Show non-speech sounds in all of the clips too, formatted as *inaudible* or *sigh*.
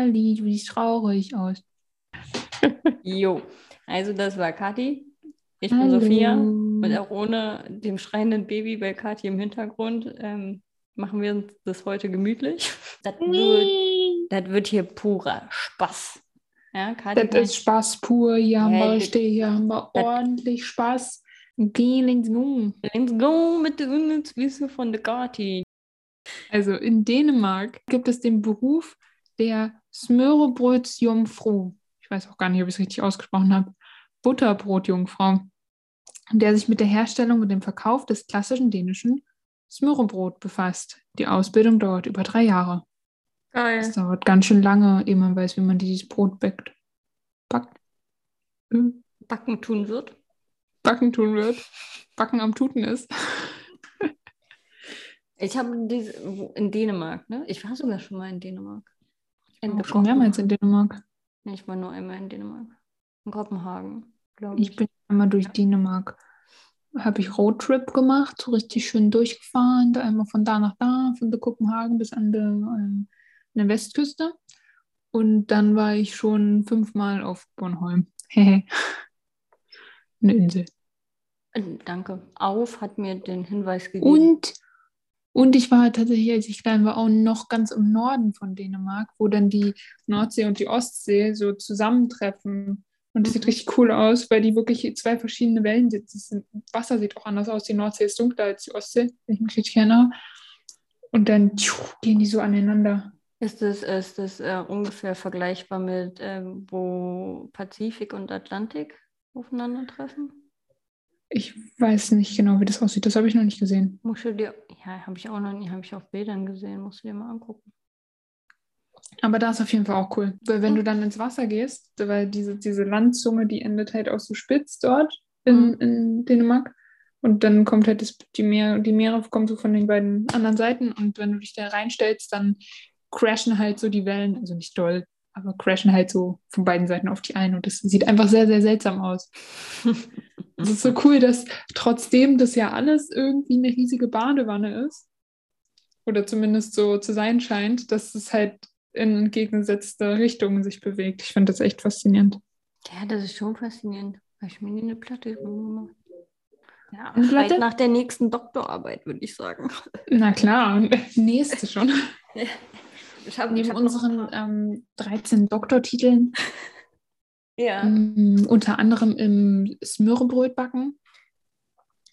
Kali, du siehst traurig aus. Jo, also das war Kathi. Ich bin Hallo. Sophia und auch ohne dem schreienden Baby bei Kathi im Hintergrund ähm, machen wir uns das heute gemütlich. Das wird, das wird hier purer Spaß. Ja, Kathi Das ist Spaß pur. Hier haben Ja, wir, steh, hier haben wir ordentlich Spaß. Gehen ins Nun. Let's go mit der Unnützwissen von der Kathi. Also in Dänemark gibt es den Beruf der Smørrebrødsjungfrau. Ich weiß auch gar nicht, ob ich es richtig ausgesprochen habe. Butterbrotjungfrau, der sich mit der Herstellung und dem Verkauf des klassischen dänischen Smørrebrot befasst. Die Ausbildung dauert über drei Jahre. Geil. Das dauert ganz schön lange, ehe man weiß, wie man dieses Brot backt. Backt. Äh, Backen tun wird. Backen tun wird. Backen am Tuten ist. Ich habe in Dänemark, ne? Ich war sogar schon mal in Dänemark. In Auch schon mehrmals in Dänemark. Ich war nur einmal in Dänemark. In Kopenhagen, glaube ich. Ich bin einmal durch Dänemark. Habe ich Roadtrip gemacht, so richtig schön durchgefahren, da einmal von da nach da, von der Kopenhagen bis an der, ähm, an der Westküste. Und dann war ich schon fünfmal auf Bornholm. *laughs* Eine Insel. Äh, Danke. Auf hat mir den Hinweis gegeben. Und, und ich war tatsächlich, als ich klein war, auch noch ganz im Norden von Dänemark, wo dann die Nordsee und die Ostsee so zusammentreffen. Und das sieht Mhm. richtig cool aus, weil die wirklich zwei verschiedene Wellen sitzen. Das Wasser sieht auch anders aus. Die Nordsee ist dunkler als die Ostsee, wenn ich mich richtig erinnere. Und dann tschu, gehen die so aneinander. Ist es ist das, äh, ungefähr vergleichbar mit, ähm, wo Pazifik und Atlantik aufeinandertreffen? Ich weiß nicht genau, wie das aussieht. Das habe ich noch nicht gesehen. Musst du dir, ja, habe ich auch noch nie, habe ich auf Bildern gesehen, musst du dir mal angucken. Aber da ist auf jeden Fall auch cool. Weil wenn du dann ins Wasser gehst, weil diese, diese Landzunge, die endet halt auch so spitz dort in, Mhm. in Dänemark. Und dann kommt halt das, die, Meer, die Meere kommen so von den beiden anderen Seiten. Und wenn du dich da reinstellst, dann crashen halt so die Wellen, also nicht doll, aber crashen halt so von beiden Seiten auf die einen. Und das sieht einfach sehr, sehr seltsam aus. *laughs* Es ist so cool, dass trotzdem das ja alles irgendwie eine riesige Badewanne ist, oder zumindest so zu sein scheint, dass es halt in entgegengesetzte Richtungen sich bewegt. Ich finde das echt faszinierend. Ja, das ist schon faszinierend. Habe ich mir nie eine Platte gemacht. Ja, Eine schreit Platte? nach der nächsten Doktorarbeit, würde ich sagen. Na klar, *laughs* nächste schon. *laughs* Ich habe Neben unseren ähm, 13 Doktortiteln, *laughs* ja, ähm, unter anderem im Smørrebrötbacken.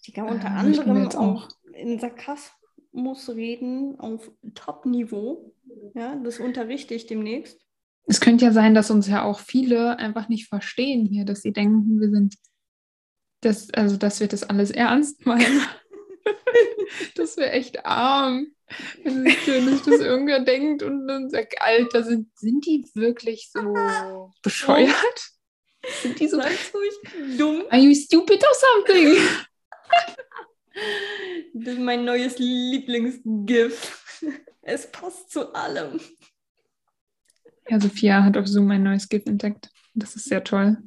ich kann unter äh, anderem auch in Sarkasmus reden auf Top-Niveau. Ja, das unterrichte ich demnächst. Es könnte ja sein, dass uns ja auch viele einfach nicht verstehen hier, dass sie denken, wir sind, das, also dass wir das alles ernst meinen. *laughs* das wäre echt arm. Wenn sich nicht das irgendwer denkt und dann sagt, Alter, sind, sind die wirklich so *laughs* bescheuert? Sind die so, du, ich dumm? are you stupid or something? Das ist mein neues Lieblingsgif. Es passt zu allem. Ja, Sophia hat auf Zoom ein neues GIF entdeckt. Das ist sehr toll.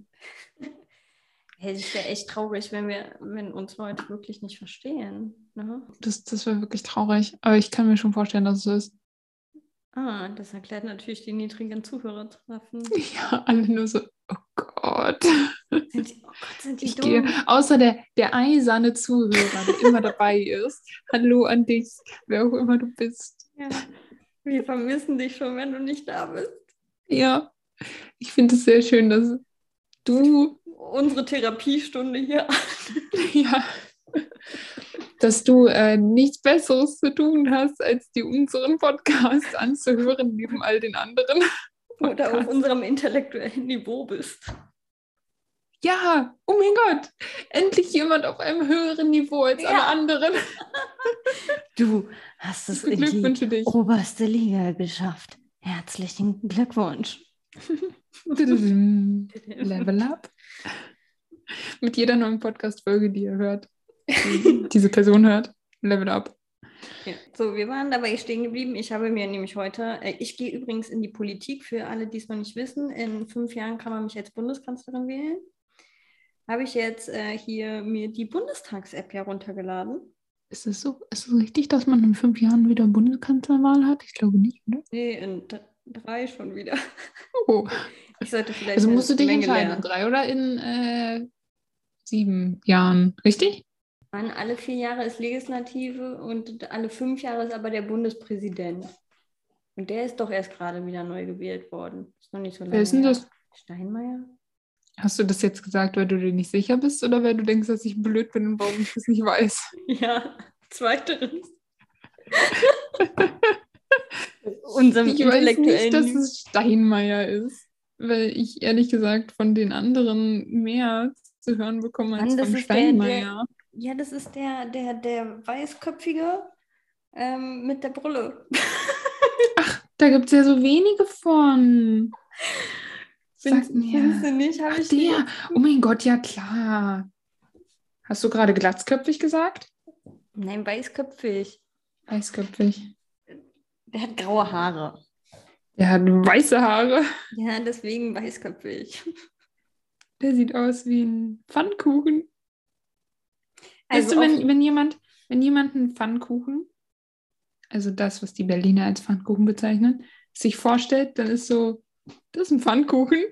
Hey, es wäre echt traurig, wenn wir, wenn uns Leute wirklich nicht verstehen. Ne? Das, das wäre wirklich traurig. Aber ich kann mir schon vorstellen, dass es so ist. Ah, das erklärt natürlich die niedrigen Zuhörertreffen. *laughs* Ja, alle nur so, oh Gott. Sind die, oh Gott, sind die Ich dumm. gehe, außer der, der eiserne Zuhörer, der immer dabei ist. Hallo an dich, wer auch immer du bist. Ja. Wir vermissen dich schon, wenn du nicht da bist. Ja, ich finde es sehr schön, dass du, Unsere Therapiestunde hier. *laughs* ja, dass du äh, nichts Besseres zu tun hast, als dir unseren Podcast anzuhören, neben all den anderen. Oder auf unserem intellektuellen Niveau bist. Ja, oh mein Gott, endlich jemand auf einem höheren Niveau als alle Ja. anderen. *laughs* Du hast es in die dich. oberste Liga geschafft. Herzlichen Glückwunsch. *laughs* Level up. Mit jeder neuen Podcast-Folge, die ihr hört, die *laughs* diese Person hört, Level up. Ja. So, wir waren dabei stehen geblieben. Ich habe mir nämlich heute, äh, ich gehe übrigens in die Politik, für alle, die es noch nicht wissen. In fünf Jahren kann man mich als Bundeskanzlerin wählen. Habe ich jetzt äh, hier mir die Bundestags-App ja runtergeladen. Ist es so, ist es richtig, dass man in fünf Jahren wieder Bundeskanzlerwahl hat? Ich glaube nicht, oder? Nee, in, drei schon wieder. Oh. Ich sollte vielleicht Also musst du dich Menge entscheiden, in lernen. drei oder in äh, sieben Jahren, richtig? Mann, alle vier Jahre ist Legislative und alle fünf Jahre ist aber der Bundespräsident. Und der ist doch erst gerade wieder neu gewählt worden. Ist noch nicht so lange. Wer ist denn das? Steinmeier? Hast du das jetzt gesagt, weil du dir nicht sicher bist oder weil du denkst, dass ich blöd bin und warum ich das nicht weiß? *laughs* Ja, zweiteres. *laughs* Unserem Ich weiß nicht, intellektuellen dass es Steinmeier ist, weil ich ehrlich gesagt von den anderen mehr zu hören bekomme als Mann, von ist der- der- Steinmeier. Ja, das ist der, der, der Weißköpfige ähm, mit der Brille. *laughs* Da gibt es ja so wenige von. Sag Findest, mir. findest du nicht? Habe Ach, ich der. Oh mein Gott, ja klar. Hast du gerade glatzköpfig gesagt? Nein, weißköpfig. Weißköpfig. Der hat graue Haare. Der hat weiße Haare. Ja, deswegen weißköpfig. Der sieht aus wie ein Pfannkuchen. Also weißt du, wenn, wenn, jemand, wenn jemand einen Pfannkuchen, also das, was die Berliner als Pfannkuchen bezeichnen, sich vorstellt, dann ist so, das ist ein Pfannkuchen.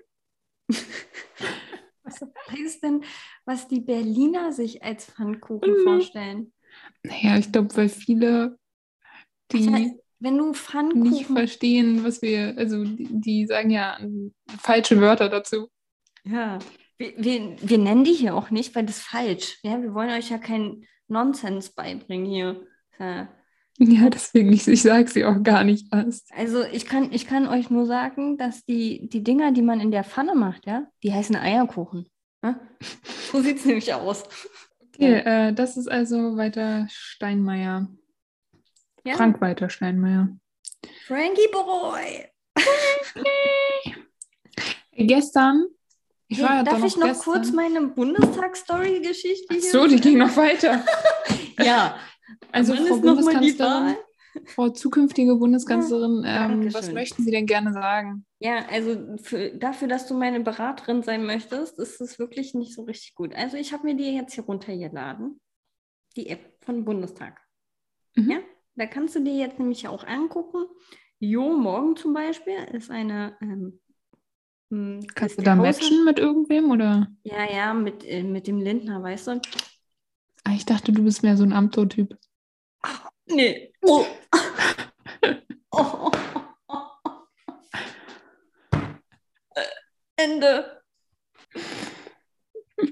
*laughs* Was heißt denn, was die Berliner sich als Pfannkuchen Mhm. vorstellen? Naja, ich glaube, weil viele, die wenn du nicht Pfannkuchen. verstehen, was wir, also die, die sagen ja falsche Wörter dazu. Ja, wir, wir, wir nennen die hier auch nicht, weil das ist falsch. Ja, wir wollen euch ja keinen Nonsens beibringen hier. Ja. Ja, deswegen, ich, ich sage sie auch gar nicht erst. Also ich kann, ich kann euch nur sagen, dass die, die Dinger, die man in der Pfanne macht, ja, die heißen Eierkuchen. Ja? So sieht es *laughs* nämlich aus. Okay, äh, das ist also weiter Steinmeier. Ja? Frank Walter Steinmeier. Frankie Boy. Gestern, ich war Hey, ja darf ich noch gestern, kurz meine Bundestag-Story-Geschichte Ach hier so, die ging noch weiter. *laughs* Ja, Also Frau Bundeskanzlerin? Frau zukünftige Bundeskanzlerin, ähm, was möchten Sie denn gerne sagen? Ja, also für, dafür, dass du meine Beraterin sein möchtest, ist es wirklich nicht so richtig gut. Also ich habe mir die jetzt hier runtergeladen, die App von Bundestag. Mhm. Ja, da kannst du dir jetzt nämlich auch angucken. Jo, morgen zum Beispiel ist eine. Ähm, m, Kannst ist du da Haushalt- matchen mit irgendwem oder? Ja, ja, mit, äh, mit dem Lindner, weißt du? Ah, ich dachte, du bist mehr so ein Amto-Typ. Nee. Oh. oh. *laughs* Ende.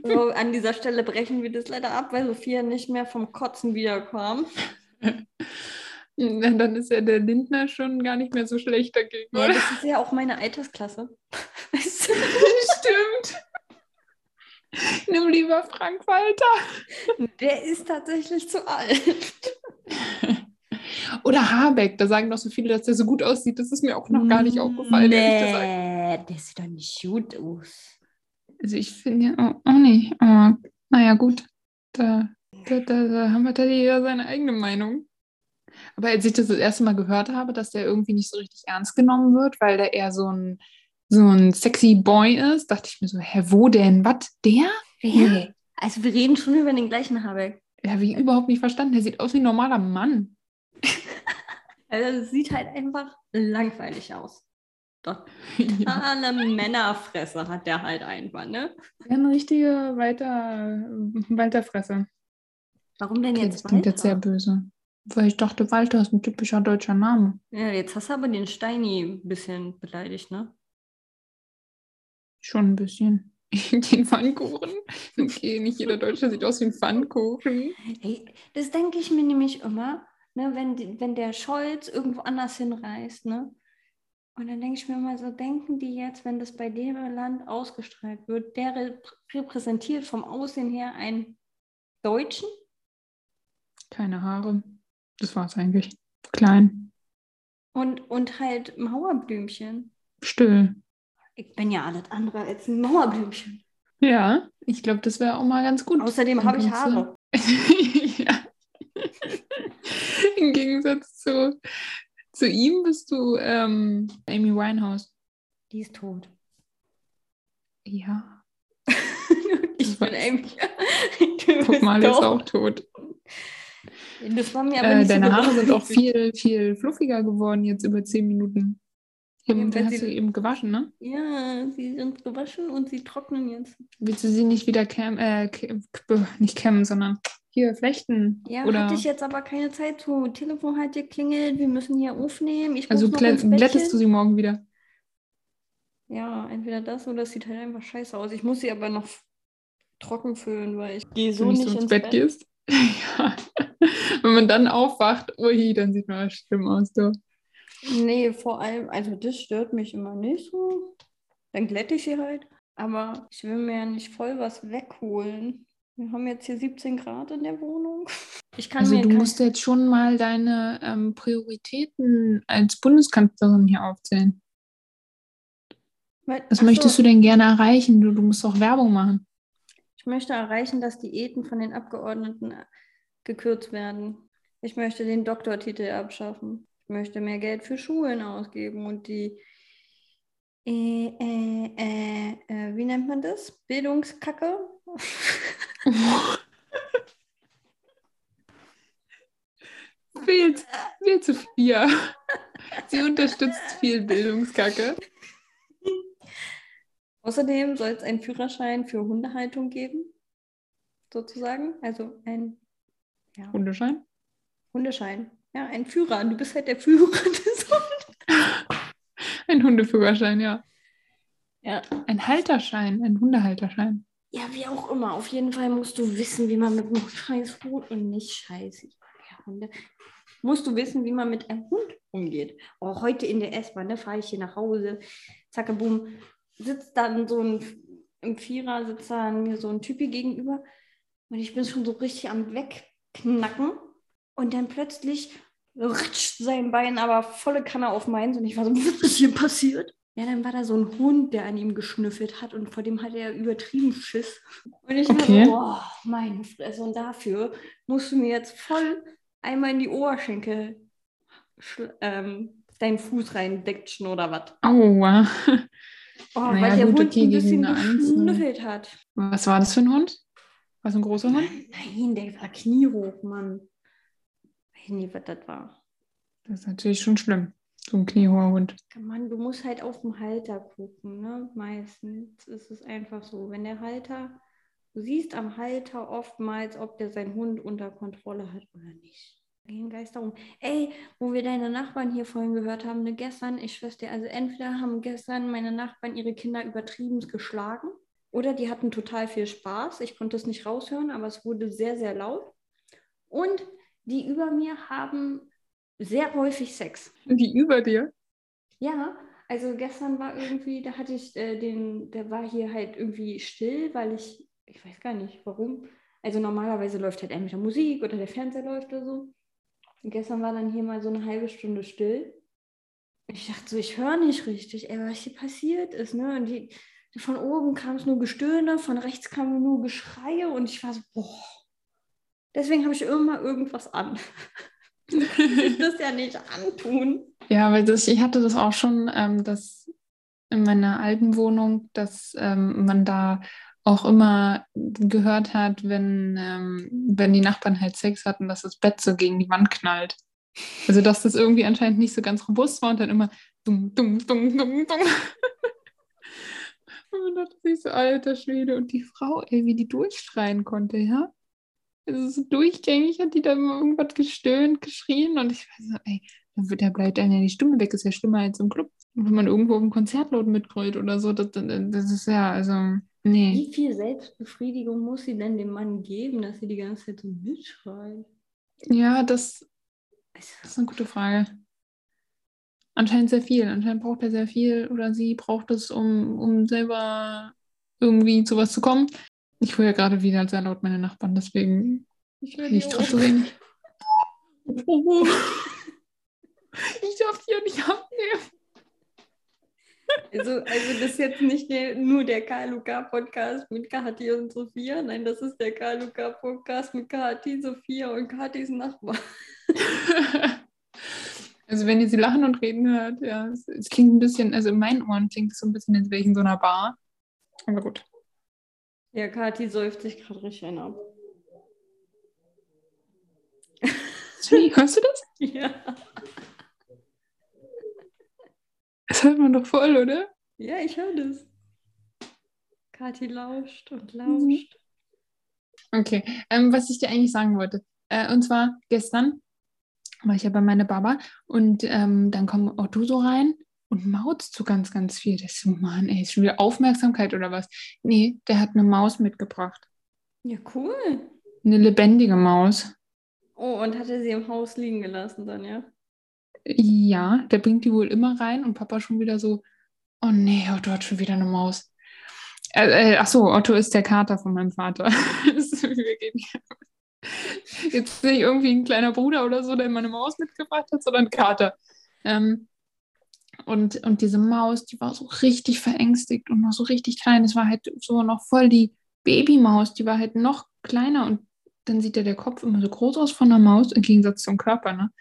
So, an dieser Stelle brechen wir das leider ab, weil Sophia nicht mehr vom Kotzen wiederkam. *laughs* Na, dann ist ja der Lindner schon gar nicht mehr so schlecht dagegen, Ja, oder? das ist ja auch meine Altersklasse. *laughs* Stimmt. Nimm lieber Frank Walter. Der ist tatsächlich zu alt. Oder Habeck, da sagen doch so viele, dass der so gut aussieht. Das ist mir auch noch gar nicht aufgefallen. Nee, der sieht doch nicht gut aus. Also ich finde ja auch, auch nicht. Aber naja, gut. Da, da, da, da haben wir da jeder seine eigene Meinung. Aber als ich das das erste Mal gehört habe, dass der irgendwie nicht so richtig ernst genommen wird, weil der eher so ein, so ein sexy Boy ist, dachte ich mir so, hä, wo denn? Was? Der? Wer? Also wir reden schon über den gleichen Habeck. Ja, habe ich überhaupt nicht verstanden. Der sieht aus wie ein normaler Mann. *laughs* Also sieht halt einfach langweilig aus. *laughs* Ja. Totale Männerfresse hat der halt einfach, ne? Eine richtige Walter, Walterfresse. Warum denn Okay, jetzt das klingt jetzt sehr Walter? böse. Weil ich dachte, Walter ist ein typischer deutscher Name. Ja, jetzt hast du aber den Steini ein bisschen beleidigt, ne? Schon ein bisschen. *laughs* Den Pfannkuchen. Okay, nicht jeder Deutsche sieht aus wie ein Pfannkuchen. Hey, das denke ich mir nämlich immer, ne, wenn, wenn der Scholz irgendwo anders hinreist, ne? Und dann denke ich mir immer so, denken die jetzt, wenn das bei deren Land ausgestrahlt wird, der rep repräsentiert vom Aussehen her einen Deutschen? Keine Haare. Das war's eigentlich. Klein. Und, und halt Mauerblümchen. Still. Ich bin ja alles andere als ein Mauerblümchen. Ja, ich glaube, das wäre auch mal ganz gut. Außerdem habe ich Haare. *laughs* ja. Im Gegensatz zu, zu ihm bist du ähm, Amy Winehouse. Die ist tot. Ja. *laughs* ich bin. Amy. *laughs* Guck mal, er ist auch tot. Das war mir aber Äh, nicht deine so Haare sind auch viel, viel fluffiger geworden jetzt über zehn Minuten. Eben, Ja, hast sie- du eben gewaschen, ne? Ja, sie sind gewaschen und sie trocknen jetzt. Willst du sie nicht wieder cam, äh, nicht kämmen, sondern hier flechten? Ja, Oder hatte ich jetzt aber keine Zeit zu. Telefon hat geklingelt, wir müssen hier aufnehmen. Ich also glättest du sie morgen wieder? Ja, entweder das oder es sieht halt einfach scheiße aus. Ich muss sie aber noch trocken föhnen, weil ich gehe so nicht so ins, ins Bett, gehst? Ja. *laughs* Wenn man dann aufwacht, ui, dann sieht man schlimm aus, du. Nee, vor allem, also das stört mich immer nicht so. Dann glätte ich sie halt. Aber ich will mir ja nicht voll was wegholen. Wir haben jetzt hier 17 Grad in der Wohnung. Ich kann Also mir du musst jetzt schon mal deine ähm, Prioritäten als Bundeskanzlerin hier aufzählen. Was Ach möchtest so, du denn gerne erreichen? Du, du musst doch Werbung machen. Ich möchte erreichen, dass Diäten von den Abgeordneten gekürzt werden. Ich möchte den Doktortitel abschaffen. Ich möchte mehr Geld für Schulen ausgeben und die, äh, äh, äh, äh, wie nennt man das? Bildungskacke? *laughs* Viel, viel zu viel. Sie unterstützt viel Bildungskacke. Außerdem soll es einen Führerschein für Hundehaltung geben, sozusagen. Also ein ja, Hundeschein? Hundeschein. Ja, ein Führer. Du bist halt der Führer *laughs* des Hundes. Ein Hundeführerschein, ja. Ja. Ein Halterschein, ein Hundehalterschein. ja, wie auch immer. Auf jeden Fall musst du wissen, wie man mit einem scheiß Hund und nicht scheiß ich mag ja Hunde. Musst du wissen, wie man mit einem Hund umgeht. Auch heute in der S-Bahn, ne, fahre ich hier nach Hause. Zacke, boom. Sitzt dann so ein, im Vierer sitzt dann mir so ein Typi gegenüber. Und ich bin schon so richtig am Wegknacken. Und dann plötzlich rutscht sein Bein aber volle Kanne auf meins. Und ich war so, was ist hier passiert? Ja, dann war da so ein Hund, der an ihm geschnüffelt hat und vor dem hatte er übertrieben Schiss. Und ich Okay. war so, oh, meine Fresse. Und dafür musst du mir jetzt voll einmal in die Oberschenkel ähm, deinen Fuß reindetschen oder was. Aua. Oh, Naja, weil der gut, Hund okay, ein bisschen ne? geschnüffelt hat. Was war das für ein Hund? Was ein großer Hund? Nein, der war kniehoch, Mann. Ich weiß nicht, was das war. Das ist natürlich schon schlimm. So ein kniehoher Hund. Mann, du musst halt auf den Halter gucken, ne? Meistens ist es einfach so. Wenn der Halter, du siehst am Halter oftmals, ob der seinen Hund unter Kontrolle hat oder nicht. Gehen Geist darum. Ey, wo wir deine Nachbarn hier vorhin gehört haben, ne, gestern, ich schwör's dir, also entweder haben gestern meine Nachbarn ihre Kinder übertrieben geschlagen oder die hatten total viel Spaß. Ich konnte es nicht raushören, aber es wurde sehr, sehr laut. Und die über mir haben sehr häufig Sex. Die über dir? Ja, also gestern war irgendwie, da hatte ich äh, den, der war hier halt irgendwie still, weil ich, ich weiß gar nicht warum. Also normalerweise läuft halt entweder Musik oder der Fernseher läuft oder so. Und gestern war dann hier mal so eine halbe Stunde still. Ich dachte so, ich höre nicht richtig, ey, was hier passiert ist, ne? Und die, von oben kam es nur Gestöhne, von rechts kam nur Geschreie und ich war so, boah. Deswegen habe ich immer irgendwas an. *laughs* ich das ja nicht antun. Ja, weil das, ich hatte das auch schon, ähm, dass in meiner alten Wohnung, dass ähm, man da auch immer gehört hat, wenn, ähm, wenn die Nachbarn halt Sex hatten, dass das Bett so gegen die Wand knallt. Also dass das irgendwie anscheinend nicht so ganz robust war und dann immer dumm, dumm, dumm, dumm, dumm. *laughs* Und man dachte sich so, alter Schwede. Und die Frau, ey, wie die durchschreien konnte, ja? Also so durchgängig hat die da immer irgendwas gestöhnt, geschrien und ich war so, ey, dann wird, da bleibt einem ja die Stimme weg, ist ja schlimmer als im Club. Und wenn man irgendwo im Konzertlaut mitgrölt oder so, das das ist ja, also, nee. Wie viel Selbstbefriedigung muss sie denn dem Mann geben, dass sie die ganze Zeit so mitschreit? Ja, das, Also, das ist eine gute Frage. Anscheinend sehr viel. Anscheinend braucht er sehr viel oder sie braucht es, um, um selber irgendwie zu was zu kommen. Ich höre ja gerade wieder sehr laut meine Nachbarn, deswegen ich höre nicht die drauf zu reden. Ich darf hier nicht abnehmen. Also, also das ist jetzt nicht der, nur der KLUK-Podcast mit Kahati und Sophia. Nein, das ist der KLUK-Podcast mit Kahati, Sophia und Katis Nachbar. *laughs* Also wenn ihr sie lachen und reden hört, ja, es, es klingt ein bisschen, also in meinen Ohren klingt es so ein bisschen, als wäre ich in so einer Bar. Aber gut. Ja, Kathi säuft sich gerade richtig einen ab. Svenny, hörst du das? *laughs* Ja. *laughs* Das hört man doch voll, oder? Ja, ich höre das. Kathi lauscht und lauscht. Okay, ähm, was ich dir eigentlich sagen wollte. Äh, und zwar gestern war ich ja bei meiner Baba und ähm, dann kommt Otto so rein und mauzt so ganz, ganz viel. Das ist so, Mann, ey, ist schon wieder Aufmerksamkeit oder was? Nee, der hat eine Maus mitgebracht. Ja, cool. Eine lebendige Maus. Oh, und hat er sie im Haus liegen gelassen dann, ja? Ja, der bringt die wohl immer rein und Papa schon wieder so, oh nee, Otto hat schon wieder eine Maus. Äh, äh, ach so, Otto ist der Kater von meinem Vater. *laughs* Jetzt nicht irgendwie ein kleiner Bruder oder so, der meine Maus mitgebracht hat, sondern Kater. Ähm, und, und diese Maus, die war so richtig verängstigt und noch so richtig klein. Es war halt so noch voll die Babymaus, die war halt noch kleiner und dann sieht ja der Kopf immer so groß aus von der Maus, im Gegensatz zum Körper, ne?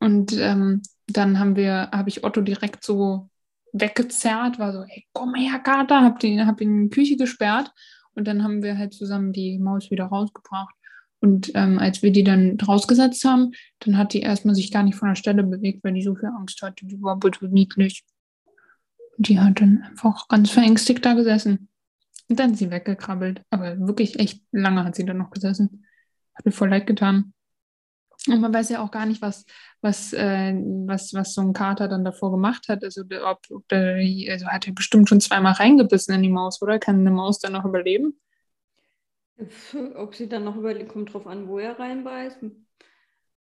Und ähm, dann haben wir, habe ich Otto direkt so weggezerrt, war so, ey, komm her, Kater, hab, den, hab ihn in die Küche gesperrt und dann haben wir halt zusammen die Maus wieder rausgebracht. Und ähm, als wir die dann rausgesetzt haben, dann hat die erstmal sich gar nicht von der Stelle bewegt, weil die so viel Angst hatte. Die war so niedlich. Die hat dann einfach ganz verängstigt da gesessen. Und dann ist sie weggekrabbelt. Aber wirklich echt lange hat sie dann noch gesessen. Hat mir voll leid getan. Und man weiß ja auch gar nicht, was, was, äh, was, was so ein Kater dann davor gemacht hat. Also, ob, ob der, also hat er bestimmt schon zweimal reingebissen in die Maus, oder? Kann eine Maus dann noch überleben? *laughs* Ob sie dann noch überlebt, kommt drauf an, wo er reinbeißt.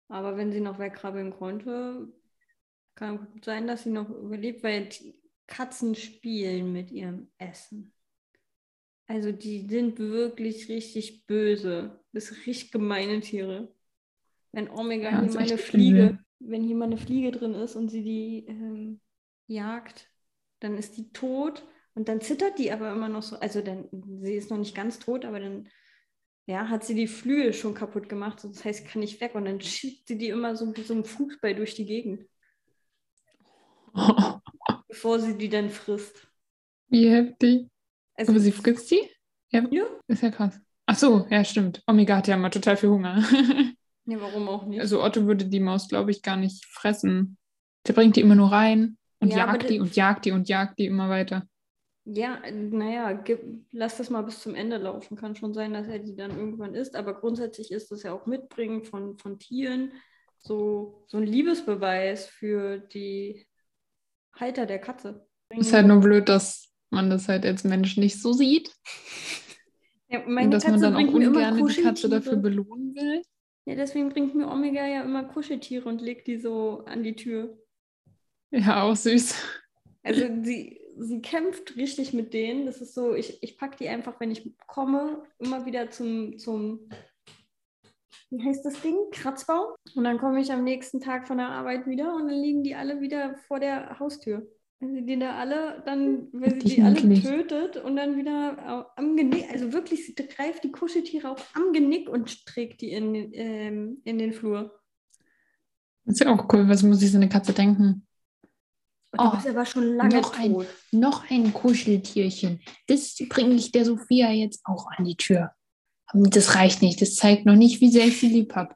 Aber wenn sie noch wegkrabbeln konnte, kann gut sein, dass sie noch überlebt, weil Katzen spielen mit ihrem Essen. Also die sind wirklich richtig böse. Das sind richtig gemeine Tiere. Wenn Omega Ja, hier mal eine Fliege, übel. wenn hier mal eine Fliege drin ist und sie die ähm, jagt, dann ist die tot und dann zittert die aber immer noch so. Also dann, sie ist noch nicht ganz tot, aber dann ja, hat sie die Flügel schon kaputt gemacht. Das heißt, kann nicht weg. Und dann schiebt sie die immer so wie so ein Fußball durch die Gegend, *laughs* bevor sie die dann frisst. Wie heftig. Also, Aber sie frisst die? Ja, Ja. ist ja krass. Ach so, ja, stimmt. Omega hat ja immer total viel Hunger. *laughs* ja, warum auch nicht? Also Otto würde die Maus, glaube ich, gar nicht fressen. Der bringt die immer nur rein und Ja, jagt die und jagt die und jagt die immer weiter. Ja, naja, gib, lass das mal bis zum Ende laufen. Kann schon sein, dass er die dann irgendwann isst. Aber grundsätzlich ist das ja auch Mitbringen von, von Tieren so, so ein Liebesbeweis für die Halter der Katze. Ist halt nur blöd, dass man das halt als Mensch nicht so sieht. *laughs* ja, Und meine dass man Katze dann auch bringt mir immer ungern die Katze dafür belohnen will. Ja, deswegen bringt mir Omega ja immer Kuscheltiere und legt die so an die Tür. Ja, auch süß. Also sie, sie kämpft richtig mit denen. Das ist so, ich, ich packe die einfach, wenn ich komme, immer wieder zum, zum, wie heißt das Ding? Kratzbaum. Und dann komme ich am nächsten Tag von der Arbeit wieder und dann liegen die alle wieder vor der Haustür. Wenn sie die da alle, dann, wenn sie Richtig die alle tötet und dann wieder am Genick, also wirklich, sie greift die Kuscheltiere auch am Genick und trägt die in, den- ähm, in den Flur. Das ist ja auch cool. Was muss sich so eine Katze denken? Und du Oh, bist aber schon lange noch ein- tot. Noch ein Kuscheltierchen. Das bringe ich der Sophia jetzt auch an die Tür. Das reicht nicht. Das zeigt noch nicht, wie sehr ich sie lieb habe.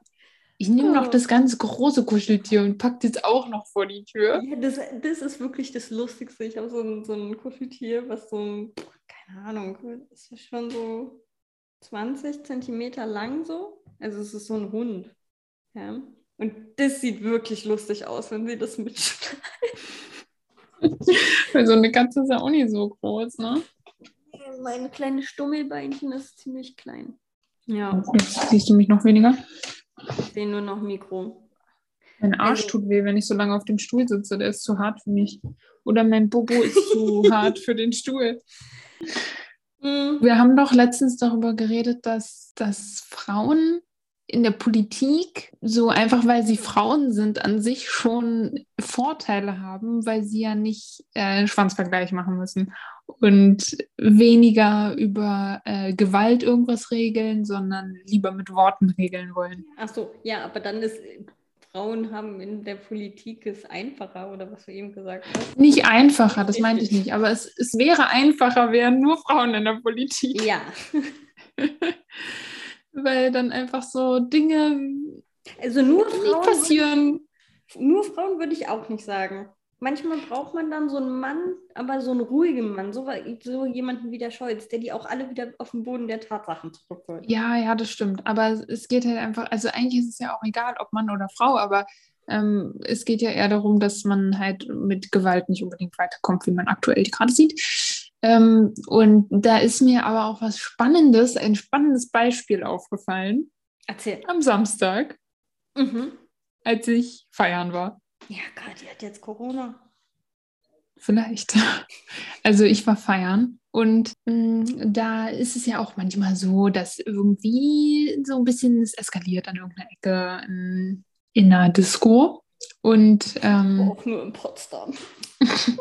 Ich nehme noch das ganz große Kuscheltier und packe das auch noch vor die Tür. Ja, das, das ist wirklich das Lustigste. Ich habe so ein, so ein Kuscheltier, was so ein, keine Ahnung, ist schon so 20 Zentimeter lang so. Also es ist so ein Hund. Ja. Und das sieht wirklich lustig aus, wenn sie das mitschneiden. *laughs* So eine Katze ist ja auch nicht so groß, ne? Mein kleines Stummelbeinchen ist ziemlich klein. Ja, Jetzt siehst du mich noch weniger. Ich sehe nur noch Mikro. Mein Arsch Also- tut weh, wenn ich so lange auf dem Stuhl sitze. Der ist zu hart für mich. Oder mein Bobo ist zu *laughs* hart für den Stuhl. Hm. Wir haben doch letztens darüber geredet, dass, dass Frauen in der Politik so einfach, weil sie Frauen sind, an sich schon Vorteile haben, weil sie ja nicht äh, Schwanzvergleich machen müssen und weniger über äh, Gewalt irgendwas regeln, sondern lieber mit Worten regeln wollen. Ach so, ja, aber dann ist Frauen haben in der Politik es einfacher oder was du eben gesagt hast. Nicht einfacher, das meinte ich nicht, aber es, es wäre einfacher, wären nur Frauen in der Politik. Ja, *laughs* Weil dann einfach so Dinge also nur nicht Frauen, passieren. nur Frauen würde ich auch nicht sagen. manchmal braucht man dann so einen Mann, aber so einen ruhigen Mann, so, so jemanden wie der Scholz, der die auch alle wieder auf den Boden der Tatsachen zurückholt. Ja, ja, das stimmt. Aber es geht halt einfach, also eigentlich ist es ja auch egal, ob Mann oder Frau, aber ähm, es geht ja eher darum, dass man halt mit Gewalt nicht unbedingt weiterkommt, wie man aktuell gerade sieht. Ähm, und da ist mir aber auch was Spannendes, ein spannendes Beispiel aufgefallen. Erzähl. Am Samstag, Mhm. als ich feiern war. Ja, Gott, die hat jetzt Corona. Vielleicht. *laughs* Also ich war feiern und mh, da ist es ja auch manchmal so, dass irgendwie so ein bisschen es eskaliert an irgendeiner Ecke in, in einer Disco. Und ähm, Auch nur in Potsdam. *laughs*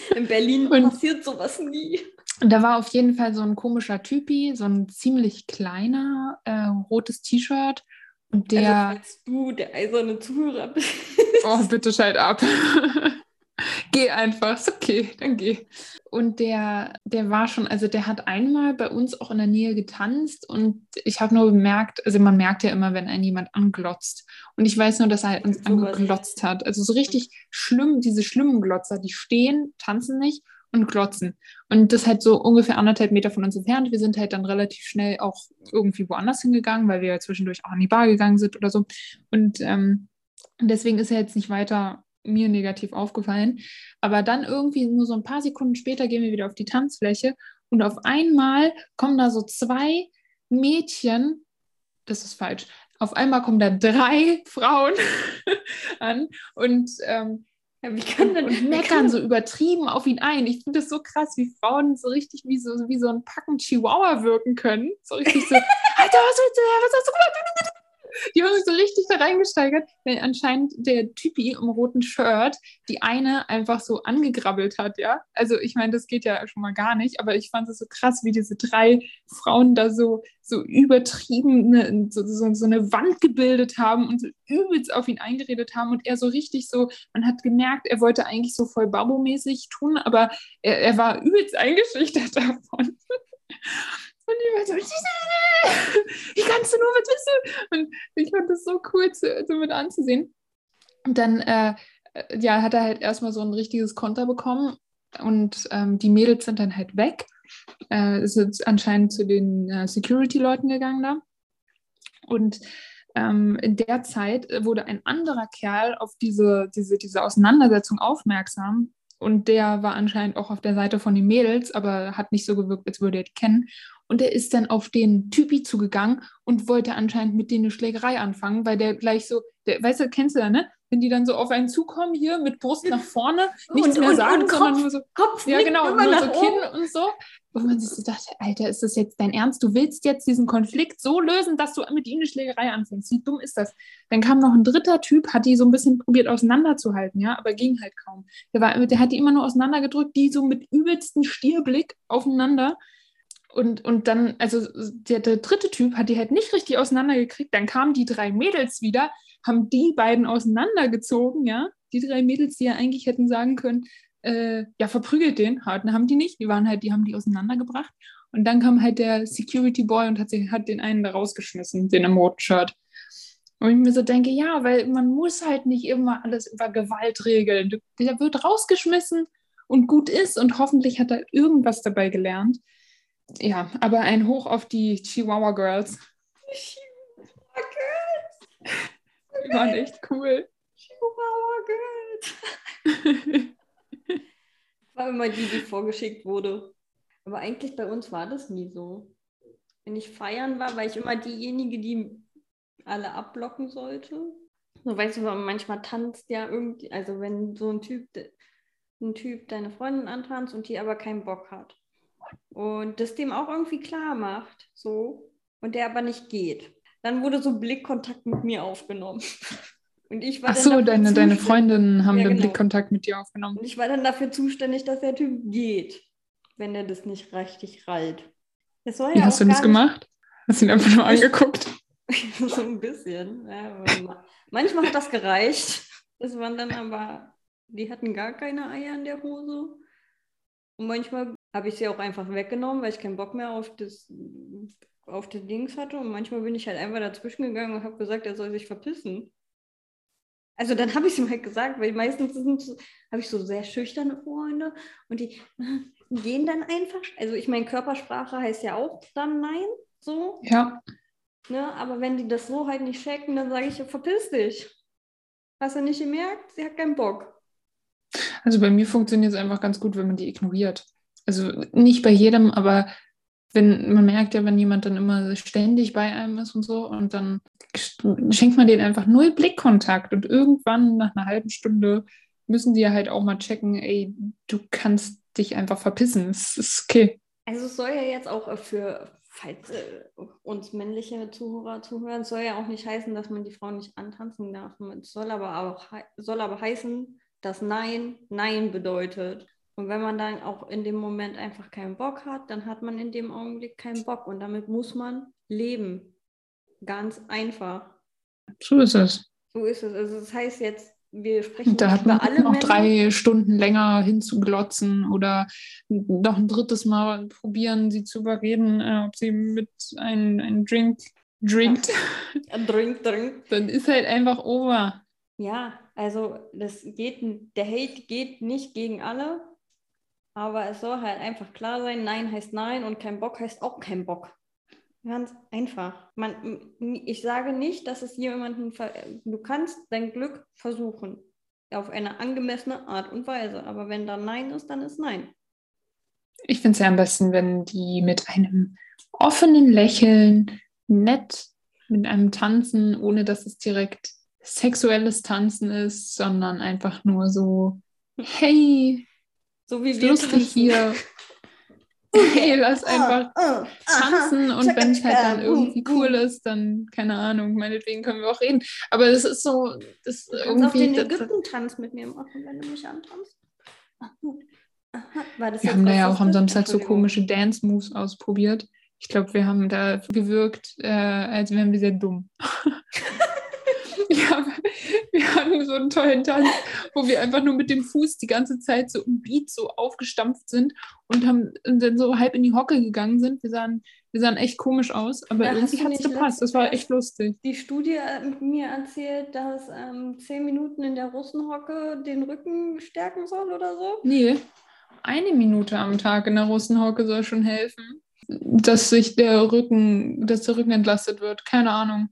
*laughs* in Berlin Und- passiert sowas nie. da war auf jeden Fall so ein komischer Typi, so ein ziemlich kleiner, äh, rotes T-Shirt. Und der, Also, falls du der eiserne Zuhörer bist. oh, bitte schalt ab. *laughs* geh einfach, ist okay, dann geh. Und der, der war schon, also der hat einmal bei uns auch in der Nähe getanzt und ich habe nur bemerkt, also man merkt ja immer, wenn einen jemand anglotzt. Und ich weiß nur, dass er halt uns angeglotzt hat. Also so richtig schlimm, diese schlimmen Glotzer, die stehen, tanzen nicht und glotzen. Und das halt so ungefähr anderthalb Meter von uns entfernt. Wir sind halt dann relativ schnell auch irgendwie woanders hingegangen, weil wir ja zwischendurch auch in die Bar gegangen sind oder so. Und ähm, deswegen ist er jetzt nicht weiter mir negativ aufgefallen. Aber dann irgendwie nur so ein paar Sekunden später gehen wir wieder auf die Tanzfläche und auf einmal kommen da so zwei Mädchen, das ist falsch, auf einmal kommen da drei *laughs* Frauen *laughs* an und, ähm, Ja, wie kann denn und meckern so übertrieben auf ihn ein. Ich finde das so krass, wie Frauen so richtig wie so, wie so ein Packen Chihuahua wirken können. So richtig so, *laughs* Alter, was willst du, was? Die haben sich so richtig da reingesteigert, weil anscheinend der Typi im roten Shirt die eine einfach so angegrabbelt hat, ja. Also ich meine, das geht ja schon mal gar nicht, aber ich fand es so krass, wie diese drei Frauen da so, so übertrieben ne, so, so, so eine Wand gebildet haben und so übelst auf ihn eingeredet haben und er so richtig so, man hat gemerkt, er wollte eigentlich so voll Babo-mäßig tun, aber er, er war übelst eingeschüchtert *laughs* davon. Und ich war so, wie kannst du nur, bist du? Und ich fand das so cool, zu, so mit anzusehen. Und dann, äh, äh, ja, hat er halt erstmal so ein richtiges Konter bekommen und ähm, die Mädels sind dann halt weg. Äh, ist jetzt anscheinend zu den äh, Security-Leuten gegangen da. Und ähm, in der Zeit wurde ein anderer Kerl auf diese, diese, diese Auseinandersetzung aufmerksam. Und der war anscheinend auch auf der Seite von den Mädels, aber hat nicht so gewirkt, als würde er die kennen. Und er ist dann auf den Typi zugegangen und wollte anscheinend mit denen eine Schlägerei anfangen, weil der gleich so, der, weißt du, kennst du ja, ne? Wenn die dann so auf einen zukommen, hier mit Brust nach vorne, nichts Und- mehr und- sagen, und sondern Kopf- nur so, Kopf ja, genau, immer nur nach so oben. Kinn und so. Wo man sich so dachte, Alter, ist das jetzt dein Ernst? Du willst jetzt diesen Konflikt so lösen, dass du mit ihm eine Schlägerei anfängst. Wie dumm ist das? Dann kam noch ein dritter Typ, hat die so ein bisschen probiert auseinanderzuhalten, ja, aber ging halt kaum. Der, war, der hat die immer nur auseinandergedrückt, die so mit übelsten Stierblick aufeinander. Und, und dann, also der, der dritte Typ hat die halt nicht richtig auseinandergekriegt. Dann kamen die drei Mädels wieder, haben die beiden auseinandergezogen, ja. Die drei Mädels, die ja eigentlich hätten sagen können, äh, ja, verprügelt den, hatten haben die nicht. Die waren halt, die haben die auseinandergebracht. Und dann kam halt der Security Boy und hat, sich, hat den einen da rausgeschmissen, den im roten Shirt. Und ich mir so denke, ja, weil man muss halt nicht immer alles über Gewalt regeln. Der wird rausgeschmissen und gut ist und hoffentlich hat er irgendwas dabei gelernt. Ja, aber ein Hoch auf die Chihuahua Girls. Die waren echt cool. Chihuahua Girls. *laughs* War immer die, die vorgeschickt wurde. Aber eigentlich bei uns war das nie so. Wenn ich feiern war, war ich immer diejenige, die alle abblocken sollte. So, weißt du, manchmal tanzt ja irgendwie, also wenn so ein Typ, ein Typ deine Freundin antanzt und die aber keinen Bock hat. Und das dem auch irgendwie klar macht, so, und der aber nicht geht. Dann wurde so Blickkontakt mit mir aufgenommen. *laughs* Und ich war Ach dann so, dafür deine, deine zuständig- Freundinnen haben Ja, den genau. Blickkontakt mit dir aufgenommen. Und ich war dann dafür zuständig, dass der Typ geht, wenn er das nicht richtig rallt. Das soll Wie ja hast du das gemacht? Hast du ihn einfach nur *laughs* angeguckt? So ein bisschen. Ja, manchmal hat das gereicht. Das waren dann aber, die hatten gar keine Eier in der Hose. Und manchmal habe ich sie auch einfach weggenommen, weil ich keinen Bock mehr auf das, auf das Dings hatte. Und manchmal bin ich halt einfach dazwischen gegangen und habe gesagt, er soll sich verpissen. Also dann habe ich es ihm halt gesagt, weil meistens habe ich so sehr schüchterne Freunde und die gehen dann einfach. Also ich meine, Körpersprache heißt ja auch dann Nein, so. Ja. Ne? Aber wenn die das so halt nicht checken, dann sage ich, verpiss dich. Hast du nicht gemerkt? Sie hat keinen Bock. Also bei mir funktioniert es einfach ganz gut, wenn man die ignoriert. Also nicht bei jedem, aber wenn man merkt ja, wenn jemand dann immer ständig bei einem ist und so und dann schenkt man denen einfach null Blickkontakt und irgendwann nach einer halben Stunde müssen die ja halt auch mal checken, ey, du kannst dich einfach verpissen, es ist okay. Also es soll ja jetzt auch für, falls äh, uns männliche Zuhörer zuhören, soll ja auch nicht heißen, dass man die Frau nicht antanzen darf. Es soll aber auch soll aber heißen, dass Nein Nein bedeutet. Und wenn man dann auch in dem Moment einfach keinen Bock hat, dann hat man in dem Augenblick keinen Bock. Und damit muss man leben. Ganz einfach. So ist es. So ist es. Also das heißt jetzt, wir sprechen da hat man über alle noch Männer. drei Stunden länger hinzuglotzen oder noch ein drittes Mal probieren, sie zu überreden, äh, ob sie mit einem ein Drink drinkt. Ja. Drink, drink. *laughs* Dann ist halt einfach over. Ja, also das geht, der Hate geht nicht gegen alle, aber es soll halt einfach klar sein, Nein heißt Nein und kein Bock heißt auch kein Bock. Ganz einfach. Man, ich sage nicht, dass es jemanden, du kannst dein Glück versuchen, auf eine angemessene Art und Weise. Aber wenn da Nein ist, dann ist Nein. Ich finde es ja am besten, wenn die mit einem offenen Lächeln, nett mit einem Tanzen, ohne dass es direkt sexuelles Tanzen ist, sondern einfach nur so, hey, *laughs* so wie wir lustig hier. Hey, lass einfach oh, oh, tanzen aha, und wenn es halt dann irgendwie cool ist, dann, keine Ahnung, meinetwegen können wir auch reden. Aber das ist so, das du irgendwie... auch den Ägypten-Tanz mit mir machen, wenn du mich antanzt. wir haben da ja auch am Samstag so komische Dance-Moves ausprobiert. Ich glaube, wir haben da gewirkt, äh, als wären wir sehr dumm. *laughs* *laughs* ja, wir hatten so einen tollen Tanz, wo wir einfach nur mit dem Fuß die ganze Zeit so im Beat so aufgestampft sind und haben und dann so halb in die Hocke gegangen sind. Wir sahen, wir sahen echt komisch aus, aber ja, irgendwie hat es gepasst. Das war echt lustig. Die Studie hat mir erzählt, dass ähm, zehn Minuten in der Russenhocke den Rücken stärken soll oder so. Nee, eine Minute am Tag in der Russenhocke soll schon helfen, dass sich der Rücken, dass der Rücken entlastet wird. Keine Ahnung.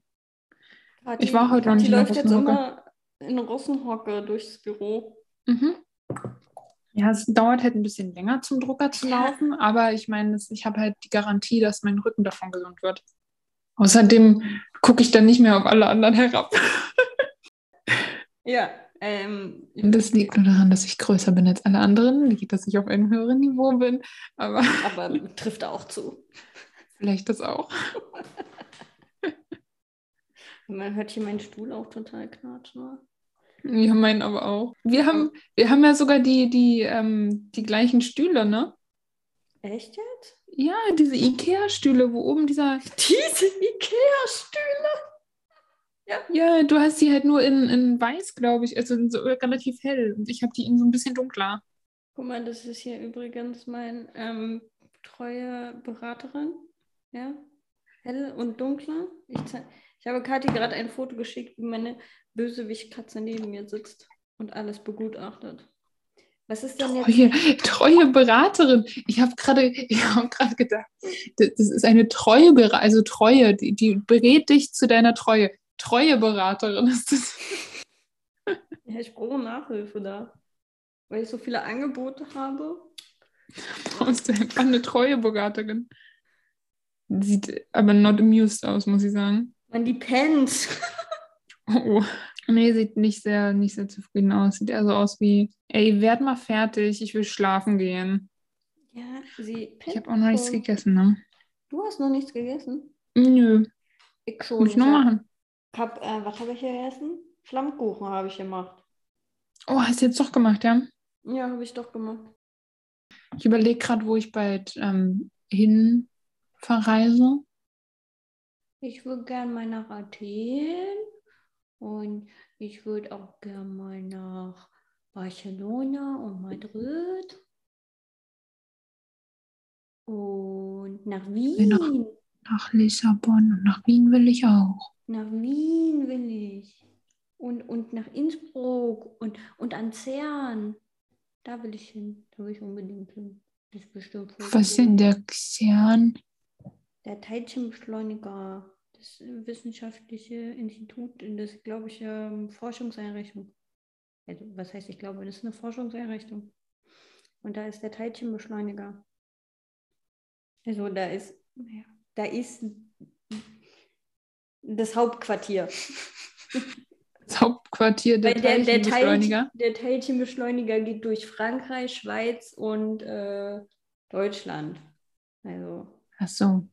Party, ich war heute noch nicht in läuft jetzt immer in Russenhocke durchs Büro. Mhm. Ja, es dauert halt ein bisschen länger zum Drucker zu laufen, aber ich meine, ich habe halt die Garantie, dass mein Rücken davon gesund wird. Außerdem gucke ich dann nicht mehr auf alle anderen herab. ja, ähm, das liegt nur daran, dass ich größer bin als alle anderen, liegt, dass ich auf einem höheren Niveau bin. Aber, *laughs* aber trifft auch zu. Vielleicht das auch. Man hört hier meinen Stuhl auch total knatschen. Ja, meinen aber auch. Wir haben, wir haben ja sogar die, die, ähm, die gleichen Stühle, ne? Echt jetzt? Ja, diese Ikea-Stühle, wo oben dieser. Diese Ikea-Stühle? Ja. ja, du hast die halt nur in, in weiß, glaube ich, also so relativ hell. Und ich habe die in so ein bisschen dunkler. Guck mal, das ist hier übrigens mein ähm, treue Beraterin. Ja, hell und dunkler. Ich. Ich habe Kathi gerade ein Foto geschickt, wie meine Bösewichtkatze neben mir sitzt und alles begutachtet. Was ist denn treue, jetzt? *laughs* Treue Beraterin. Ich habe gerade hab gedacht, das ist eine treue Beraterin, also Treue, die, die berät dich zu deiner Treue. Treue Beraterin ist das. *laughs* Ja, ich brauche Nachhilfe da. Weil ich so viele Angebote habe. Brauchst du einfach eine treue Beraterin. Sieht aber not amused aus, muss ich sagen. Man, die pennt. Oh. Nee, sieht nicht sehr, nicht sehr zufrieden aus. Sieht eher so aus wie, ey, werd mal fertig, ich will schlafen gehen. Ja, sie. Ich habe auch noch nichts gegessen, ne? Du hast noch nichts gegessen? Nö. Ich schon. Muss ich noch machen. Hab, äh, was habe ich hier gegessen? Flammkuchen habe ich gemacht. Oh, hast du jetzt doch gemacht, ja? Ja, habe ich doch gemacht. Ich überlege gerade, wo ich bald ähm, hin verreise. Ich würde gern mal nach Athen und ich würde auch gern mal nach Barcelona und Madrid und nach Wien. Nach, nach Lissabon und nach Wien will ich auch. Nach Wien will ich. Und, und nach Innsbruck und, und an CERN. Da will ich hin. Da will ich unbedingt hin. Das ist bestimmt Was ist denn der Xern? Der Teilchenbeschleuniger. Das wissenschaftliche Institut, in das, glaube ich, ähm, Forschungseinrichtung. Also, was heißt, ich glaube, das ist eine Forschungseinrichtung. Und da ist der Teilchenbeschleuniger. Also da ist, ja, da ist das Hauptquartier. *laughs* Das Hauptquartier der der, der, Teilchenbeschleuniger. Teilchen, der Teilchenbeschleuniger geht durch Frankreich, Schweiz und äh, Deutschland. Also, Ach so.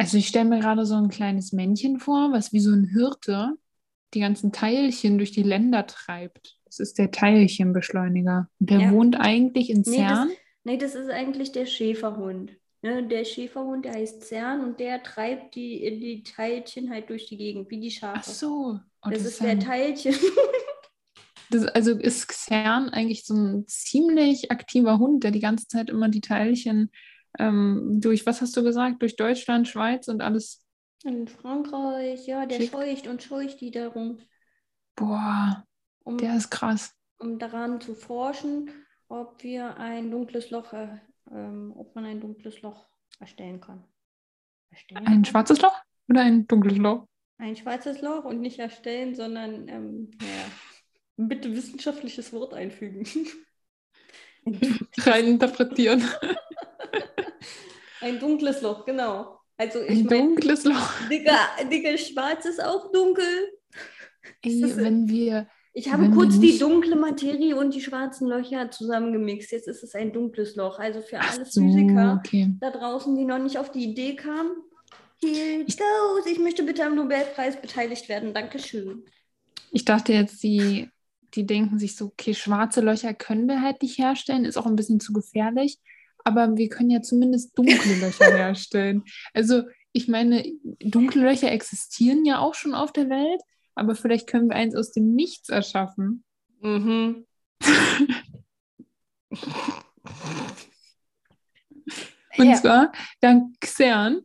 Also ich stelle mir gerade so ein kleines Männchen vor, was wie so ein Hirte die ganzen Teilchen durch die Länder treibt. Das ist der Teilchenbeschleuniger. Der Ja. wohnt eigentlich in Nee, das- CERN. nee, das ist eigentlich der Schäferhund. Ne, der Schäferhund, der heißt CERN und der treibt die, die Teilchen halt durch die Gegend, wie die Schafe. Ach so. Oh, das, das ist der ein- Teilchen. *laughs* Das, also ist Xern eigentlich so ein ziemlich aktiver Hund, der die ganze Zeit immer die Teilchen ähm, durch, was hast du gesagt, durch Deutschland, Schweiz und alles. In Frankreich, ja, der Schick. scheucht und scheucht die darum, Boah, um, der ist krass. um daran zu forschen, ob wir ein dunkles Loch, äh, ähm, ob man ein dunkles Loch erstellen kann. Erstellen Ein kann? schwarzes Loch oder ein dunkles Loch? Ein schwarzes Loch und nicht erstellen, sondern ähm, ja, bitte wissenschaftliches Wort einfügen. *laughs* Rein interpretieren. *laughs* Ein dunkles Loch, genau. Also ich Ein meine, dunkles Loch. Digga, Digga, schwarz ist auch dunkel. Ey, ist- wenn wir, Ich habe kurz die dunkle Materie und die schwarzen Löcher zusammengemixt. Jetzt ist es ein dunkles Loch. Also für alle so, Physiker okay. da draußen, die noch nicht auf die Idee kamen, here it goes. Ich möchte bitte am Nobelpreis beteiligt werden. Dankeschön. Ich dachte jetzt, die, die denken sich so, okay, schwarze Löcher können wir halt nicht herstellen, ist auch ein bisschen zu gefährlich, aber wir können ja zumindest dunkle Löcher *laughs* herstellen. Also ich meine, dunkle Löcher existieren ja auch schon auf der Welt, aber vielleicht können wir eins aus dem Nichts erschaffen. Mhm. *laughs* Und Ja. zwar dank Xern,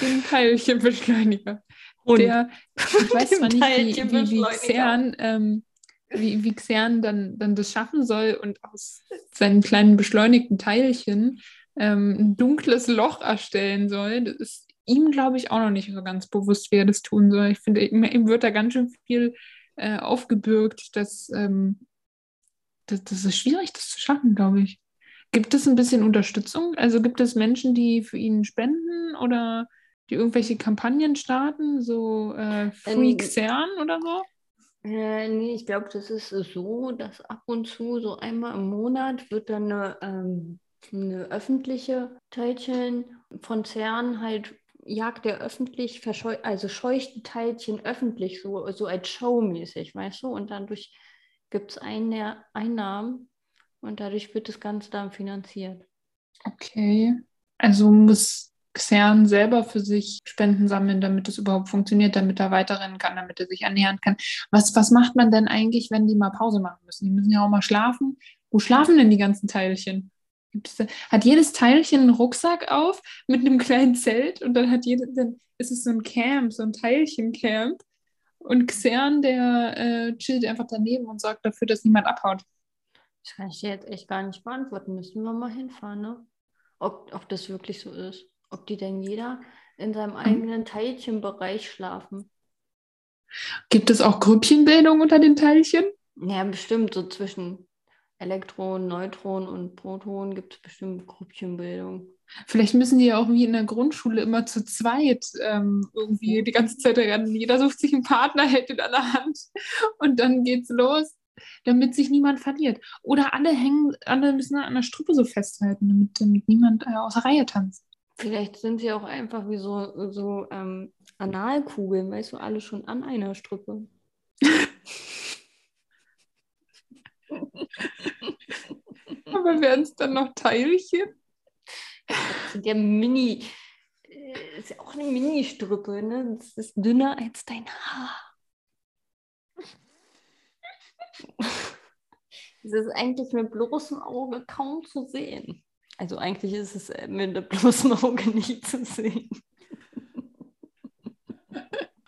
dem *laughs* Teilchenbeschleuniger. Und Der, ich weiß zwar nicht, wie, wie. Xern, ähm, wie, wie Xern dann, dann das schaffen soll und aus seinen kleinen beschleunigten Teilchen ähm, ein dunkles Loch erstellen soll. Das ist ihm, glaube ich, auch noch nicht so ganz bewusst, wie er das tun soll. Ich finde, ihm, ihm wird da ganz schön viel äh, aufgebürgt. Dass, ähm, das, das ist schwierig, das zu schaffen, glaube ich. Gibt es ein bisschen Unterstützung? Also gibt es Menschen, die für ihn spenden oder die irgendwelche Kampagnen starten, so äh, Free Ähm, Xern oder so? Äh, nee, ich glaube, das ist so, dass ab und zu, so einmal im Monat, wird dann eine, ähm, eine öffentliche Teilchen von CERN halt, jagt der öffentlich, also scheucht Teilchen öffentlich, so, so als Showmäßig, weißt du? Und dadurch gibt es Einnahmen und dadurch wird das Ganze dann finanziert. Okay. Also muss Xern selber für sich Spenden sammeln, damit es überhaupt funktioniert, damit er weiterrennen kann, damit er sich ernähren kann. Was, was macht man denn eigentlich, wenn die mal Pause machen müssen? Die müssen ja auch mal schlafen. Wo schlafen denn die ganzen Teilchen? Hat jedes Teilchen einen Rucksack auf mit einem kleinen Zelt und dann hat jede, dann ist es so ein Camp, so ein Teilchencamp. Und Xern, der äh, chillt einfach daneben und sorgt dafür, dass niemand abhaut. Das kann ich dir jetzt echt gar nicht beantworten. Müssen wir mal hinfahren, ne? Ob, ob das wirklich so ist. Ob die denn jeder in seinem eigenen Teilchenbereich schlafen. Gibt es auch Grüppchenbildung unter den Teilchen? Ja, bestimmt. So zwischen Elektronen, Neutronen und Protonen gibt es bestimmt Grüppchenbildung. Vielleicht müssen die ja auch wie in der Grundschule immer zu zweit ähm, irgendwie die ganze Zeit rennen. Jeder sucht sich einen Partner, hält ihn an der Hand *laughs* und dann geht's los, damit sich niemand verliert. Oder alle hängen, alle müssen an der Strippe so festhalten, damit, damit niemand äh, aus der Reihe tanzt. Vielleicht sind sie auch einfach wie so, so ähm, Analkugeln, weißt du, alle schon an einer Strippe. Aber werden es dann noch Teilchen? Das sind ja Mini, äh, ist ja auch eine Mini-Strippe, ne? Das ist dünner als dein Haar. Das ist eigentlich mit bloßem Auge kaum zu sehen. Also eigentlich ist es äh, mit bloßem Auge *laughs* nicht zu sehen.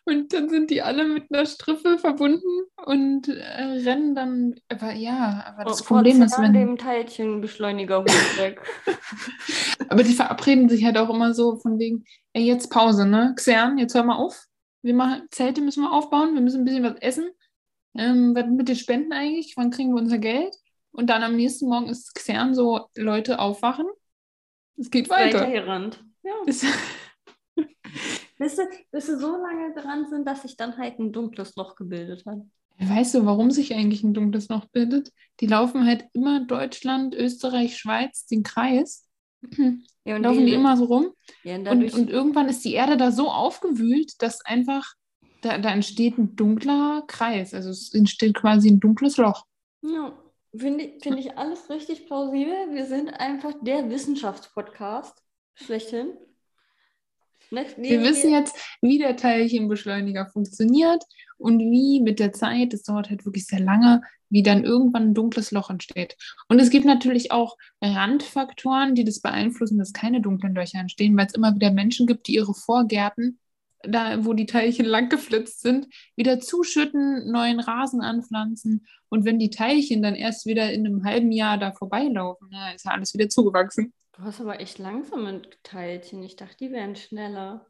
Und dann sind die alle mit einer Strippe verbunden und äh, rennen dann. Aber ja, aber das Oh, Problem ist, wenn. dem Teilchenbeschleuniger weg. *laughs* Aber die verabreden sich halt auch immer so von wegen, ey, jetzt Pause, ne? Xern, jetzt hör mal auf. Wir machen, Zelte müssen wir aufbauen, wir müssen ein bisschen was essen. Ähm, was mit den Spenden eigentlich? Wann kriegen wir unser Geld? Und dann am nächsten Morgen ist Xern so, Leute, aufwachen. Es geht Weiter weiter. gerannt. Ja. *laughs* Bis sie, bis sie so lange dran sind, dass sich dann halt ein dunkles Loch gebildet hat. weißt du, warum sich eigentlich ein dunkles Loch bildet? Die laufen halt immer Deutschland, Österreich, Schweiz, den Kreis. *clears throat* Ja, und Laufen die immer so rum. ja, und Und, und irgendwann ist die Erde da so aufgewühlt, dass einfach, da, da entsteht ein dunkler Kreis. Also es entsteht quasi ein dunkles Loch. ja, finde ich, find ich alles richtig plausibel. Wir sind einfach der Wissenschaftspodcast schlechthin. Ne? Wir wissen jetzt, wie der Teilchenbeschleuniger funktioniert und wie mit der Zeit, das dauert halt wirklich sehr lange, wie dann irgendwann ein dunkles Loch entsteht. Und es gibt natürlich auch Randfaktoren, die das beeinflussen, dass keine dunklen Löcher entstehen, weil es immer wieder Menschen gibt, die ihre Vorgärten, da wo die Teilchen lang geflitzt sind, wieder zuschütten, neuen Rasen anpflanzen. Und wenn die Teilchen dann erst wieder in einem halben Jahr da vorbeilaufen, na, ist ja alles wieder zugewachsen. Du hast aber echt langsame Teilchen. Ich dachte, die wären schneller.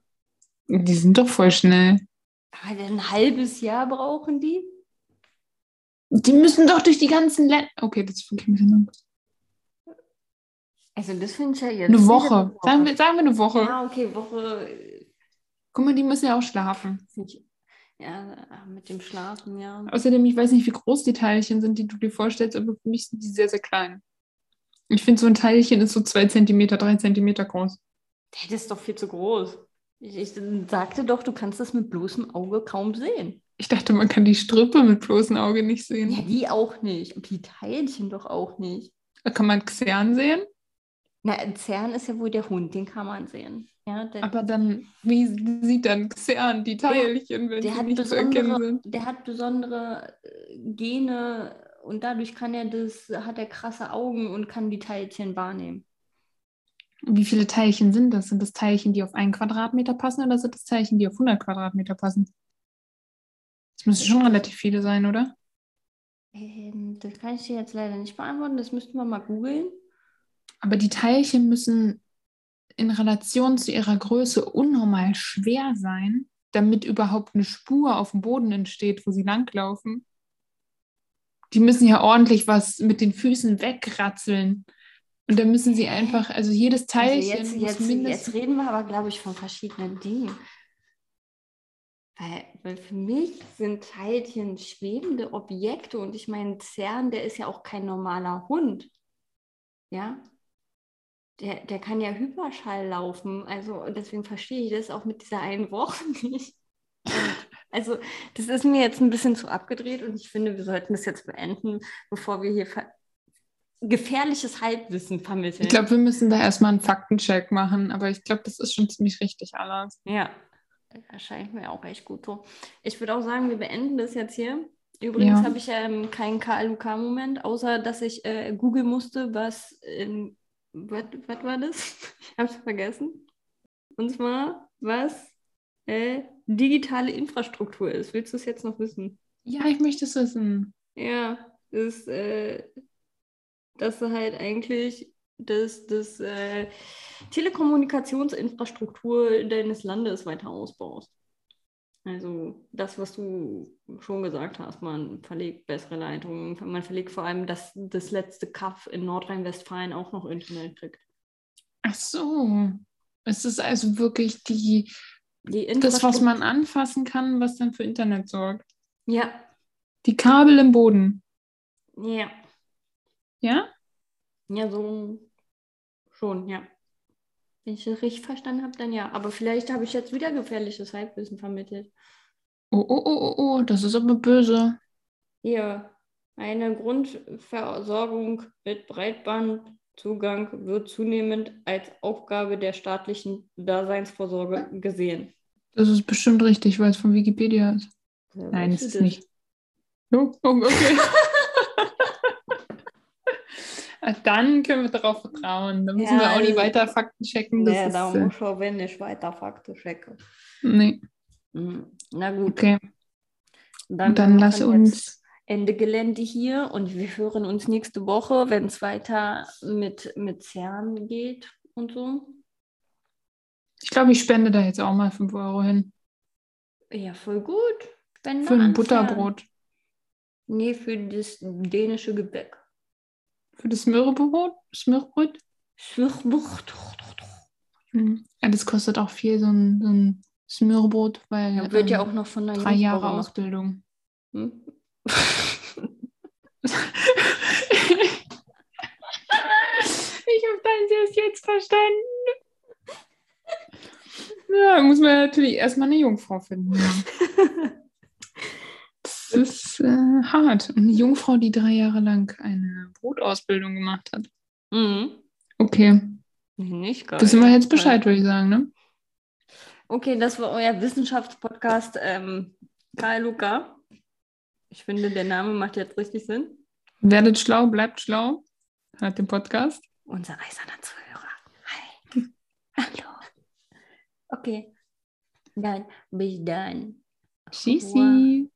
Die sind doch voll schnell. Aber ein halbes Jahr brauchen die? Die müssen doch durch die ganzen Länder. Okay, das ist wirklich ein bisschen lang. Also das finde ich ja jetzt. Eine wieder Woche. Sagen wir, sagen wir eine Woche. Ja, okay, Woche. Guck mal, die müssen ja auch schlafen. Ja, äh, mit dem Schlafen, ja. Außerdem, ich weiß nicht, wie groß die Teilchen sind, die du dir vorstellst, aber für mich sind die sehr, sehr klein. Ich finde, so ein Teilchen ist so zwei Zentimeter, drei Zentimeter groß. Hey, Das ist doch viel zu groß. Ich, ich sagte doch, du kannst das mit bloßem Auge kaum sehen. Ich dachte, man kann die Strippe mit bloßem Auge nicht Ja, sehen. die auch nicht. Und die Teilchen doch auch nicht. Kann man Xern sehen? Na, ein Zern ist ja wohl der Hund, den kann man sehen. Ja, der, Aber dann, wie sieht dann Xern die Teilchen, wenn der, hat nicht zu erkennen besondere, sind? der hat besondere äh, Gene und dadurch kann er das, hat er krasse Augen und kann die Teilchen wahrnehmen. Wie viele Teilchen sind das? Sind das Teilchen, die auf einen Quadratmeter passen oder sind das Teilchen, die auf 100 Quadratmeter passen? Das müssen schon relativ viele sein, oder? Ähm, das kann ich dir jetzt leider nicht beantworten, das müssten wir mal googeln. Aber die Teilchen müssen in Relation zu ihrer Größe unnormal schwer sein, damit überhaupt eine Spur auf dem Boden entsteht, wo sie langlaufen. Die müssen ja ordentlich was mit den Füßen wegratzeln. Und da müssen sie einfach, also jedes Also Teilchen jetzt, muss jetzt, mindestens. jetzt reden wir aber, glaube ich, von verschiedenen Dingen. Weil, weil für mich sind Teilchen schwebende Objekte und ich meine, CERN, der ist ja auch kein normaler Hund. Ja? Der, der kann ja Hyperschall laufen. Also deswegen verstehe ich das auch mit dieser einen Woche *laughs* nicht. Also, das ist mir jetzt ein bisschen zu abgedreht und ich finde, wir sollten das jetzt beenden, bevor wir hier gefährliches Halbwissen vermitteln. Ich glaube, wir müssen da erstmal einen Faktencheck machen, aber ich glaube, das ist schon ziemlich richtig alles. Ja, erscheint mir auch echt gut so. Ich würde auch sagen, wir beenden das jetzt hier. Übrigens Ja. habe ich ähm, keinen KLUK-Moment, außer dass ich äh, googeln musste, was, ähm, was, was war das? *laughs* Ich habe es vergessen. Und zwar, was äh, digitale Infrastruktur ist. Willst du es jetzt noch wissen? Ja, ich möchte es wissen. Ja, ist, äh, dass du halt eigentlich das, das äh, Telekommunikationsinfrastruktur deines Landes weiter ausbaust. Also das, was du schon gesagt hast, man verlegt bessere Leitungen, man verlegt vor allem, dass das letzte Kaff in Nordrhein-Westfalen auch noch Internet kriegt. Ach so. Es ist also wirklich die, Die das, was man anfassen kann, was dann für Internet sorgt. Ja, Die Kabel im Boden. ja, Ja? ja, so schon, ja. Wenn ich das richtig verstanden habe, dann ja. Aber vielleicht habe ich jetzt wieder gefährliches Halbwissen vermittelt. Oh, oh, oh, oh, oh, das ist aber böse. Hier, eine Grundversorgung mit Breitbandzugang wird zunehmend als Aufgabe der staatlichen Daseinsvorsorge gesehen. Das ist bestimmt richtig, weil es von Wikipedia ist. Woher Nein, es ist das? nicht. Oh, oh, okay. *laughs* Dann können wir darauf vertrauen. Da müssen Ja, wir auch nicht weiter Fakten checken. Das Nee, ist, da äh, muss schon, wenn ich weiter Fakten checke. nee. Mhm. Na gut. Okay. Dann, dann lass uns. Ende Gelände hier und wir hören uns nächste Woche, wenn es weiter mit, mit CERN geht und so. Ich glaube, ich spende da jetzt auch mal 5 Euro hin. Ja, voll gut. Spende Für ein Butterbrot. CERN. Nee, für das dänische Gebäck. Für das Smørrebrot. Smørrebrot. Schwuchbucht. Mhm. Ja, das kostet auch viel, so ein, so ein Smørrebrot, weil Ja, wird ja ähm, auch noch von der drei Jahre gemacht. Ausbildung. Hm? Ich habe dein erst jetzt verstanden. Ja, muss man natürlich erstmal eine Jungfrau finden. Ja. *laughs* Das ist äh, hart. Und eine Jungfrau, die drei Jahre lang eine Brotausbildung gemacht hat. Mhm. Okay, Nicht geil. wissen wir jetzt Bescheid, würde ich sagen, ne? Okay, das war euer Wissenschaftspodcast. Ähm, Karl Luca. Ich finde, der Name macht jetzt richtig Sinn. Werdet schlau, bleibt schlau. Hört den Podcast. Unser eiserner Zuhörer. Hi. *laughs* Hallo. Okay. Dann, bis dann. Tschüssi.